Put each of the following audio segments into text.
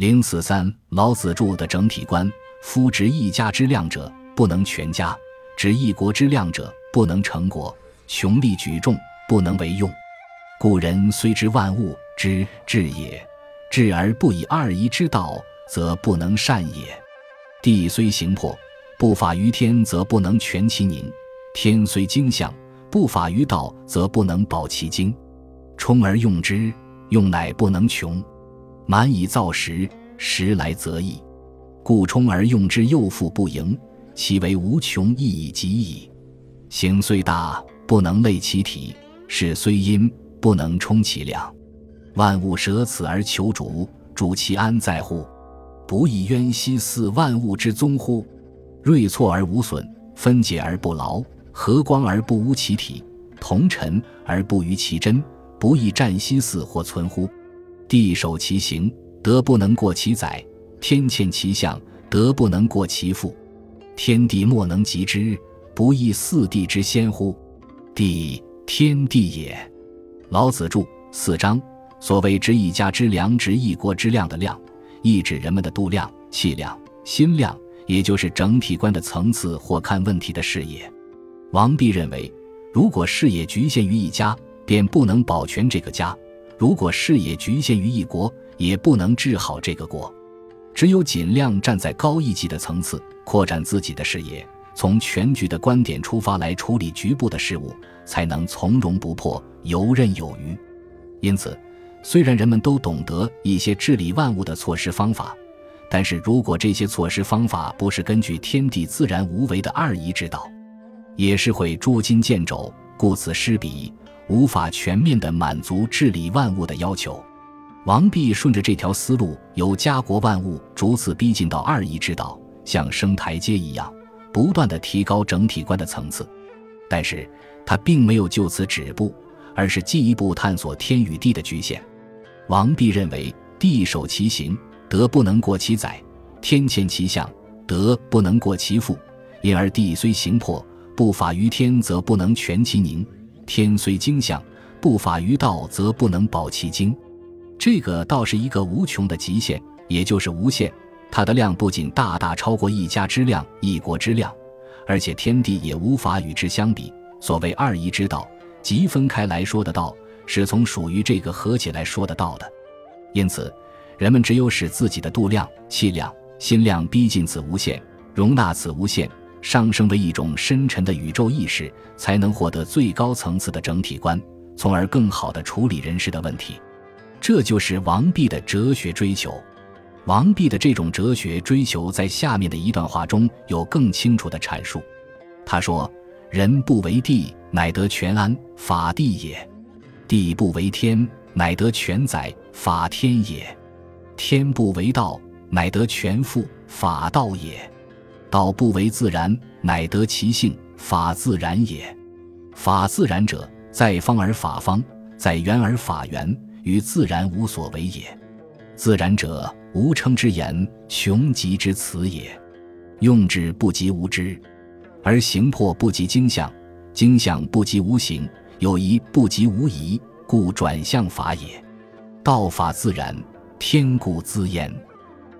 零四三，老子著的整体观：夫执一家之量者，不能全家；执一国之量者，不能成国。穷力举众，不能为用。故人虽知万物之至也，至而不以二仪之道，则不能善也。地虽形破，不法于天，则不能全其宁；天虽精象，不法于道，则不能保其精。充而用之，用乃不能穷。满以造时，时来则易。故充而用之，又复不盈，其为无穷，亦已极矣。形虽大，不能类其体；势虽阴，不能充其量。万物舍此而求主，主其安在乎？不亦渊兮似万物之宗乎？锐挫而无损，分解而不劳，和光而不污其体，同尘而不逾其真，不亦战兮似或存乎？地守其行，德不能过其载；天堑其象，德不能过其父。天地莫能及之，不亦四地之先乎？地，天地也。老子著四章，所谓“执一家之量，执一国之量”的量，意指人们的度量、气量、心量，也就是整体观的层次或看问题的视野。王弼认为，如果视野局限于一家，便不能保全这个家。如果视野局限于一国，也不能治好这个国。只有尽量站在高一级的层次，扩展自己的视野，从全局的观点出发来处理局部的事物，才能从容不迫、游刃有余。因此，虽然人们都懂得一些治理万物的措施方法，但是如果这些措施方法不是根据天地自然无为的二仪之道，也是会捉襟见肘、顾此失彼。无法全面地满足治理万物的要求，王弼顺着这条思路，由家国万物逐次逼近到二仪之道，像升台阶一样，不断地提高整体观的层次。但是他并没有就此止步，而是进一步探索天与地的局限。王弼认为，地守其形，德不能过其载；天堑其象，德不能过其复。因而地虽形破，不法于天，则不能全其宁。天虽精相，不法于道，则不能保其精。这个倒是一个无穷的极限，也就是无限。它的量不仅大大超过一家之量、一国之量，而且天地也无法与之相比。所谓二仪之道，即分开来说的道，是从属于这个合起来说的道的。因此，人们只有使自己的度量、气量、心量逼近此无限，容纳此无限。上升为一种深沉的宇宙意识，才能获得最高层次的整体观，从而更好地处理人世的问题。这就是王弼的哲学追求。王弼的这种哲学追求，在下面的一段话中有更清楚的阐述。他说：“人不为地，乃得全安，法地也；地不为天，乃得全载，法天也；天不为道，乃得全复，法道也。”道不为自然，乃得其性；法自然也。法自然者，在方而法方，在圆而法圆，与自然无所为也。自然者，无称之言，穷极之词也。用之不及无知，而形破不及精象，精象不及无形，有疑不及无疑，故转向法也。道法自然，天故自焉；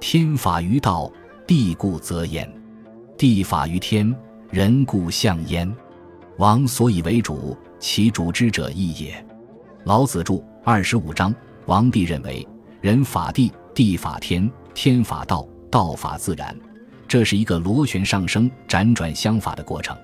天法于道，地故则焉。地法于天，人故象焉。王所以为主，其主之者义也。老子著二十五章。王弼认为，人法地，地法天，天法道，道法自然，这是一个螺旋上升、辗转相法的过程。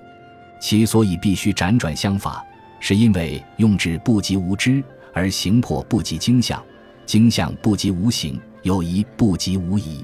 其所以必须辗转相法，是因为用之不及无知，而形破不及精相，精相不及无形，有疑不及无疑。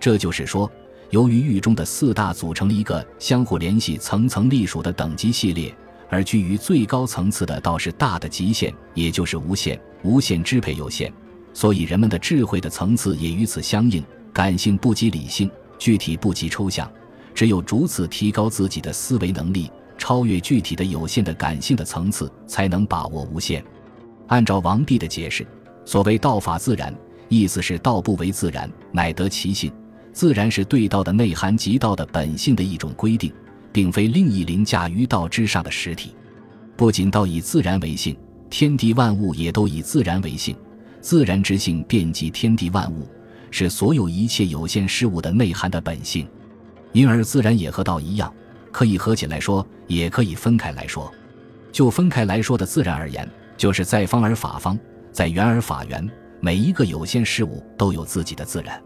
这就是说。由于域中的四大组成了一个相互联系、层层隶属的等级系列，而居于最高层次的倒是大的极限，也就是无限。无限支配有限，所以人们的智慧的层次也与此相应。感性不及理性，具体不及抽象，只有逐次提高自己的思维能力，超越具体的有限的感性的层次，才能把握无限。按照王弼的解释，所谓道法自然，意思是道不为自然，乃得其性。自然是对道的内涵及道的本性的一种规定，并非另一凌驾于道之上的实体。不仅道以自然为性，天地万物也都以自然为性。自然之性遍及天地万物，是所有一切有限事物的内涵的本性。因而，自然也和道一样，可以合起来说，也可以分开来说。就分开来说的自然而言，就是在方而法方，在圆而法圆。每一个有限事物都有自己的自然。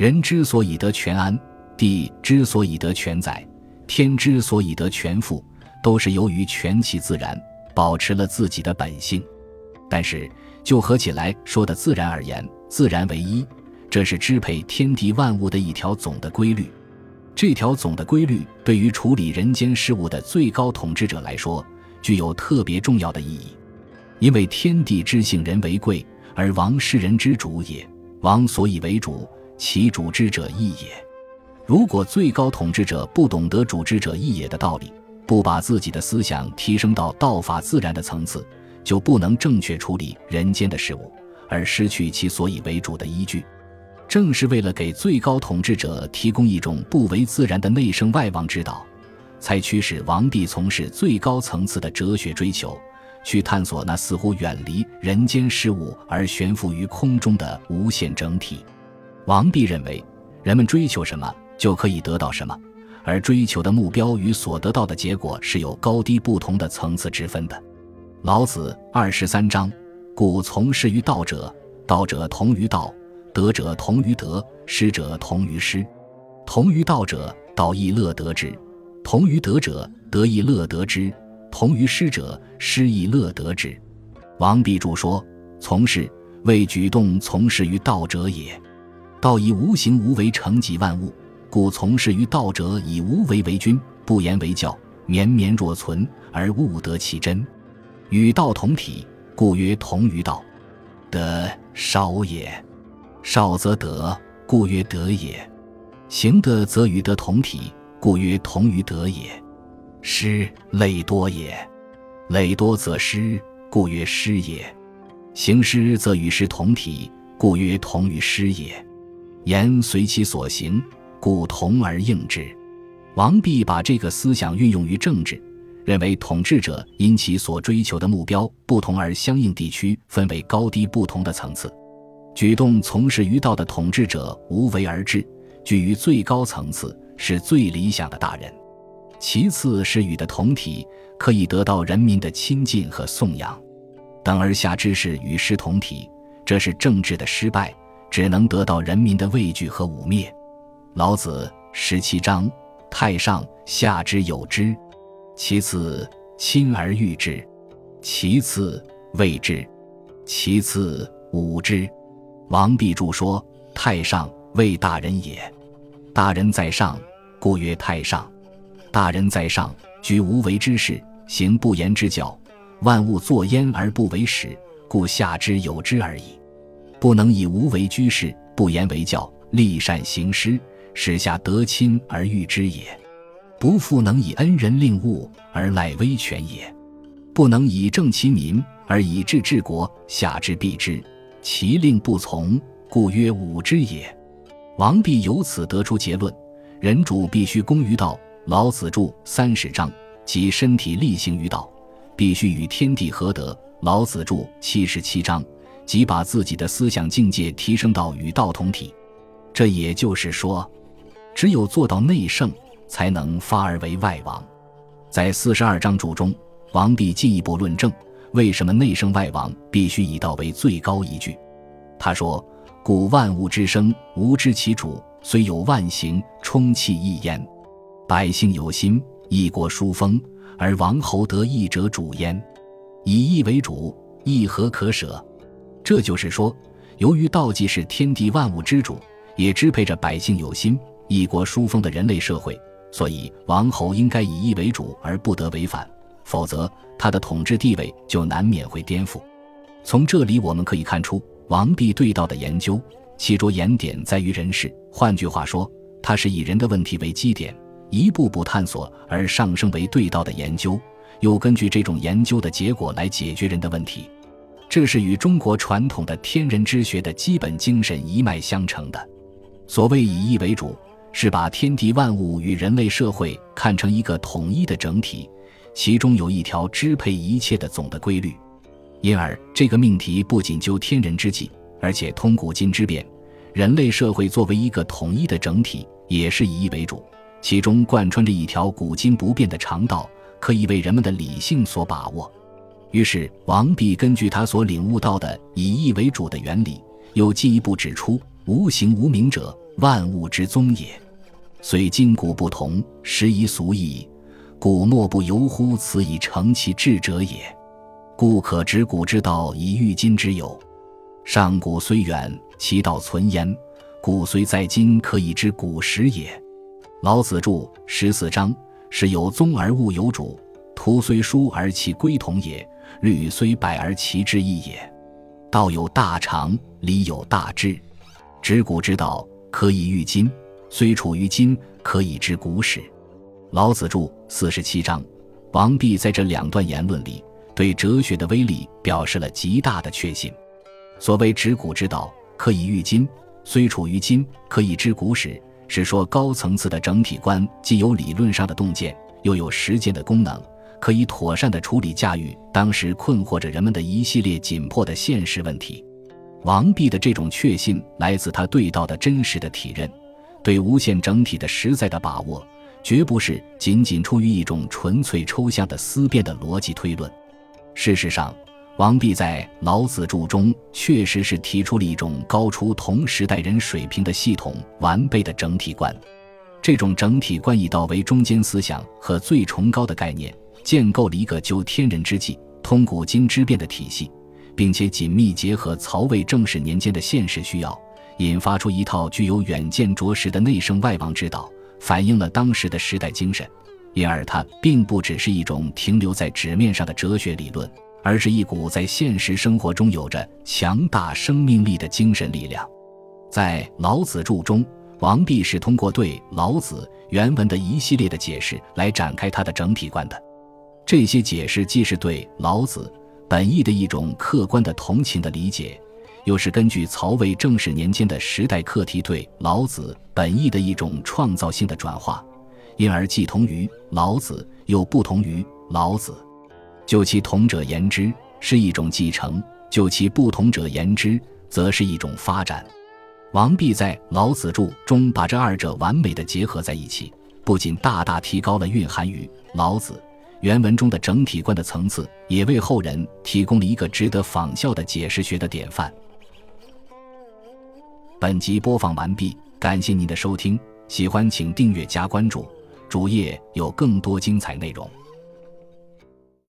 人之所以得全安，地之所以得全载，天之所以得全富，都是由于全其自然，保持了自己的本性。但是，就合起来说的自然而言，自然为一，这是支配天地万物的一条总的规律。这条总的规律对于处理人间事物的最高统治者来说，具有特别重要的意义。因为天地之性，人为贵，而王是人之主也。王所以为主，其主之者义也。如果最高统治者不懂得主之者义也的道理，不把自己的思想提升到道法自然的层次，就不能正确处理人间的事物，而失去其所以为主的依据。正是为了给最高统治者提供一种不为自然的内圣外王之道。才驱使王弼从事最高层次的哲学追求，去探索那似乎远离人间事物而悬浮于空中的无限整体。王弼认为，人们追求什么就可以得到什么，而追求的目标与所得到的结果是有高低不同的层次之分的。老子二十三章：故从事于道者，道者同于道，德者同于德，失者同于失。同于道者，道亦乐得之。同于德者，得亦乐得之；同于失者，失亦乐得之。王弼注说：“从事为举动从事于道者也。道以无形无为成己万物，故从事于道者以无为为君，不言为教，绵绵若存而物得其真。与道同体，故曰同于道。德少也，少则德，故曰德也。行德则与德同体。”故曰同于德也，失累多也，累多则失，故曰失也。行失则与失同体，故曰同于失也。言随其所行，故同而应之。王弼把这个思想运用于政治，认为统治者因其所追求的目标不同而相应地区分为高低不同的层次。举动从事于道的统治者无为而治，居于最高层次。是最理想的大人，其次是与的同体，可以得到人民的亲近和颂扬。等而下之是与失同体，这是政治的失败，只能得到人民的畏惧和污蔑。老子十七章：太上下之有之，其次亲而誉之，其次畏之，其次侮之。王弼注说：太上为大人也，大人在上。故曰太上，大人在上，居无为之事，行不言之教，万物作焉而不为始，故下之有之而已。不能以无为居士，不言为教，立善行施，使下得亲而誉之也。不复能以恩人令物而赖威权也。不能以正其民而以治治国，下之必之，其令不从，故曰武之也。王弼由此得出结论。人主必须功于道，老子著三十章，即身体力行于道，必须与天地合德。老子著七十七章，即把自己的思想境界提升到与道同体。这也就是说，只有做到内圣，才能发而为外王。在四十二章注中，王弼进一步论证为什么内圣外王必须以道为最高依据。他说：“故万物之生，无知其主。”虽有万行，充气一焉；百姓有心，一国殊风，而王侯得义者主焉。以义为主，义何可舍？这就是说，由于道既是天地万物之主，也支配着百姓有心、一国殊风的人类社会，所以王侯应该以义为主，而不得违反，否则他的统治地位就难免会颠覆。从这里我们可以看出，王弼对道的研究。其着眼点在于人事，换句话说，他是以人的问题为基点，一步步探索而上升为对道的研究，又根据这种研究的结果来解决人的问题。这是与中国传统的天人之学的基本精神一脉相承的。所谓以义为主，是把天地万物与人类社会看成一个统一的整体，其中有一条支配一切的总的规律。因而，这个命题不仅究天人之际。而且通古今之变，人类社会作为一个统一的整体，也是以义为主，其中贯穿着一条古今不变的常道，可以为人们的理性所把握。于是，王弼根据他所领悟到的以义为主的原理，又进一步指出：无形无名者，万物之宗也。虽今古不同，时宜俗异，古莫不由乎此以成其志者也。故可知古之道以喻今之有。上古虽远，其道存焉；古虽在今，可以知古时也。老子著十四章，是有宗而物有主。图虽殊而其归同也，律虽百而其志异也。道有大常，理有大智。知古之道，可以御今。虽处于今，可以知古史。老子著四十七章。王弼在这两段言论里，对哲学的威力表示了极大的确信。所谓知古之道，可以御今；虽处于今，可以知古史。是说高层次的整体观，既有理论上的洞见，又有实践的功能，可以妥善地处理驾驭当时困惑着人们的一系列紧迫的现实问题。王弼的这种确信，来自他对道的真实的体认。对无限整体的实在的把握，绝不是仅仅出于一种纯粹抽象的思辨的逻辑推论。事实上，王弼在《老子著》中确实是提出了一种高出同时代人水平的系统完备的整体观。这种整体观以道为中间思想和最崇高的概念，建构了一个就天人之际、通古今之变的体系，并且紧密结合曹魏正始年间的现实需要。引发出一套具有远见卓识的内圣外王之道，反映了当时的时代精神，因而它并不只是一种停留在纸面上的哲学理论，而是一股在现实生活中有着强大生命力的精神力量。在《老子著》中，王弼是通过对老子原文的一系列的解释来展开他的整体观的。这些解释既是对老子本意的一种客观的同情的理解。又是根据曹魏正始年间的时代课题对老子本意的一种创造性的转化，因而既同于老子，又不同于老子。就其同者言之，是一种继承；就其不同者言之，则是一种发展。王弼在《老子著》中把这二者完美的结合在一起，不仅大大提高了蕴含于老子原文中的整体观的层次，也为后人提供了一个值得仿效的解释学的典范。本集播放完毕，感谢您的收听，喜欢请订阅加关注，主页有更多精彩内容。